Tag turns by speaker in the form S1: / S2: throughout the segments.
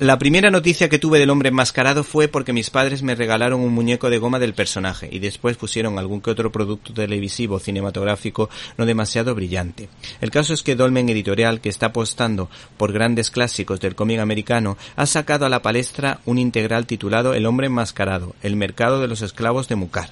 S1: La primera noticia que tuve del hombre enmascarado fue porque mis padres me regalaron un muñeco de goma del personaje y después pusieron algún que otro producto televisivo cinematográfico no demasiado brillante. El caso es que Dolmen Editorial, que está apostando por grandes clásicos del cómic americano, ha sacado a la palestra un integral titulado El hombre enmascarado, el mercado de los esclavos de Mucar.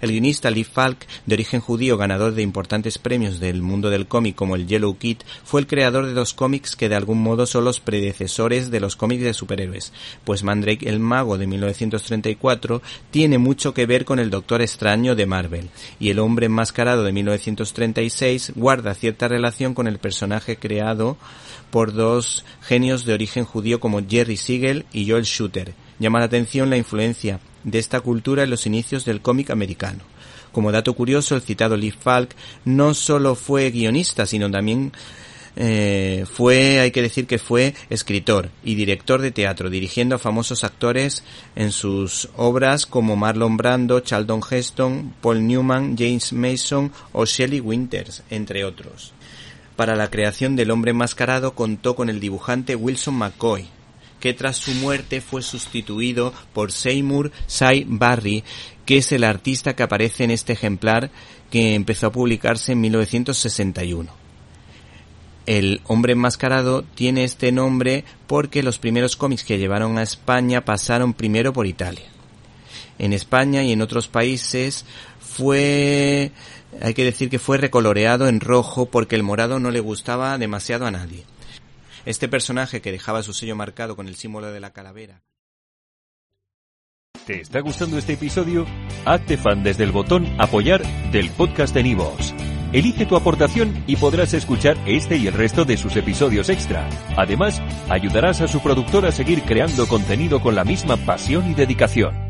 S1: El guionista Lee Falk, de origen judío ganador de importantes premios del mundo del cómic como el Yellow Kid, fue el creador de dos cómics que de algún modo son los predecesores de los cómics de superhéroes, pues Mandrake el Mago de 1934 tiene mucho que ver con el Doctor Extraño de Marvel, y el Hombre Enmascarado de 1936 guarda cierta relación con el personaje creado por dos genios de origen judío como Jerry Siegel y Joel Shooter. Llama la atención la influencia de esta cultura en los inicios del cómic americano. Como dato curioso, el citado Lee Falk no solo fue guionista, sino también eh, fue, hay que decir que fue escritor y director de teatro, dirigiendo a famosos actores en sus obras como Marlon Brando, Charlton Heston, Paul Newman, James Mason o Shelley Winters, entre otros. Para la creación del hombre enmascarado contó con el dibujante Wilson McCoy, que tras su muerte fue sustituido por Seymour Cy Barry, que es el artista que aparece en este ejemplar que empezó a publicarse en 1961. El hombre enmascarado tiene este nombre porque los primeros cómics que llevaron a España pasaron primero por Italia. En España y en otros países fue, hay que decir que fue recoloreado en rojo porque el morado no le gustaba demasiado a nadie. Este personaje que dejaba su sello marcado con el símbolo de la calavera.
S2: ¿Te está gustando este episodio? Hazte fan desde el botón Apoyar del podcast de Nivos. Elige tu aportación y podrás escuchar este y el resto de sus episodios extra. Además, ayudarás a su productor a seguir creando contenido con la misma pasión y dedicación.